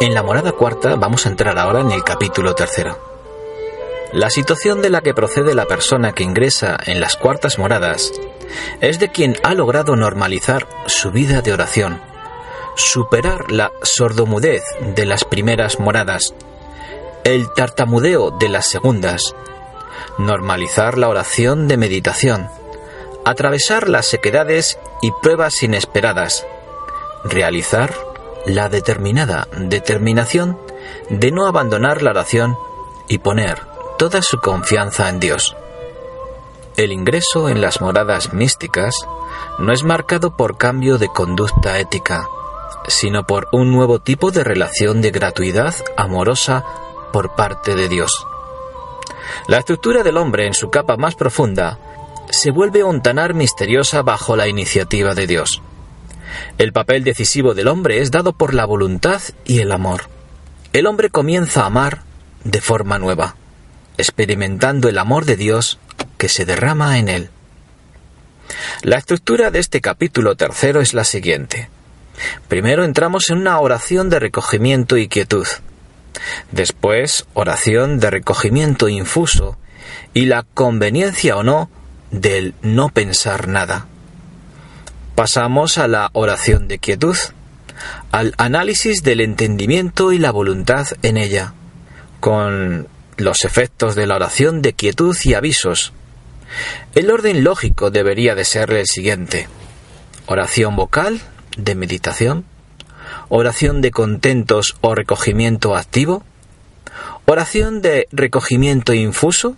En la morada cuarta vamos a entrar ahora en el capítulo tercero. La situación de la que procede la persona que ingresa en las cuartas moradas es de quien ha logrado normalizar su vida de oración, superar la sordomudez de las primeras moradas, el tartamudeo de las segundas, normalizar la oración de meditación, atravesar las sequedades y pruebas inesperadas, realizar la determinada determinación de no abandonar la oración y poner toda su confianza en Dios. El ingreso en las moradas místicas no es marcado por cambio de conducta ética, sino por un nuevo tipo de relación de gratuidad amorosa por parte de Dios. La estructura del hombre en su capa más profunda se vuelve ontanar misteriosa bajo la iniciativa de Dios. El papel decisivo del hombre es dado por la voluntad y el amor. El hombre comienza a amar de forma nueva, experimentando el amor de Dios que se derrama en él. La estructura de este capítulo tercero es la siguiente. Primero entramos en una oración de recogimiento y quietud. Después, oración de recogimiento infuso y la conveniencia o no del no pensar nada. Pasamos a la oración de quietud, al análisis del entendimiento y la voluntad en ella, con los efectos de la oración de quietud y avisos. El orden lógico debería de ser el siguiente. Oración vocal, de meditación, oración de contentos o recogimiento activo, oración de recogimiento infuso,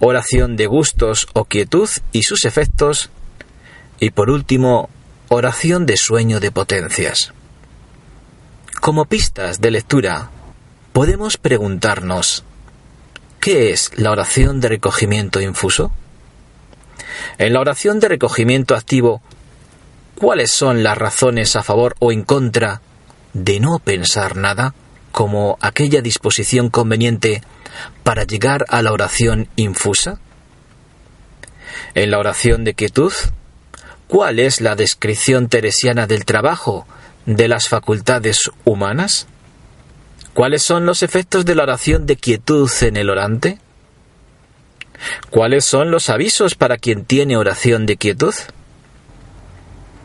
oración de gustos o quietud y sus efectos, y por último, oración de sueño de potencias. Como pistas de lectura, podemos preguntarnos, ¿qué es la oración de recogimiento infuso? En la oración de recogimiento activo ¿Cuáles son las razones a favor o en contra de no pensar nada como aquella disposición conveniente para llegar a la oración infusa? En la oración de quietud, ¿cuál es la descripción teresiana del trabajo de las facultades humanas? ¿Cuáles son los efectos de la oración de quietud en el orante? ¿Cuáles son los avisos para quien tiene oración de quietud?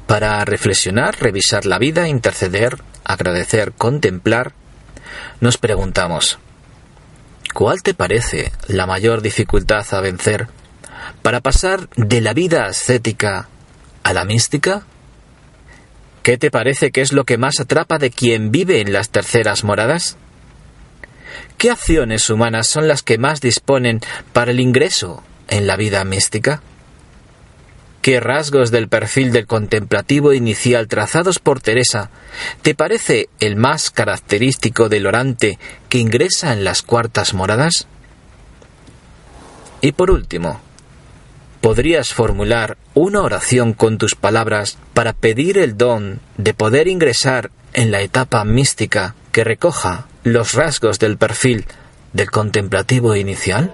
Para reflexionar, revisar la vida, interceder, agradecer, contemplar, nos preguntamos, ¿cuál te parece la mayor dificultad a vencer para pasar de la vida ascética a la mística? ¿Qué te parece que es lo que más atrapa de quien vive en las terceras moradas? ¿Qué acciones humanas son las que más disponen para el ingreso en la vida mística? ¿Qué rasgos del perfil del contemplativo inicial trazados por Teresa te parece el más característico del orante que ingresa en las cuartas moradas? Y por último, ¿podrías formular una oración con tus palabras para pedir el don de poder ingresar en la etapa mística que recoja los rasgos del perfil del contemplativo inicial?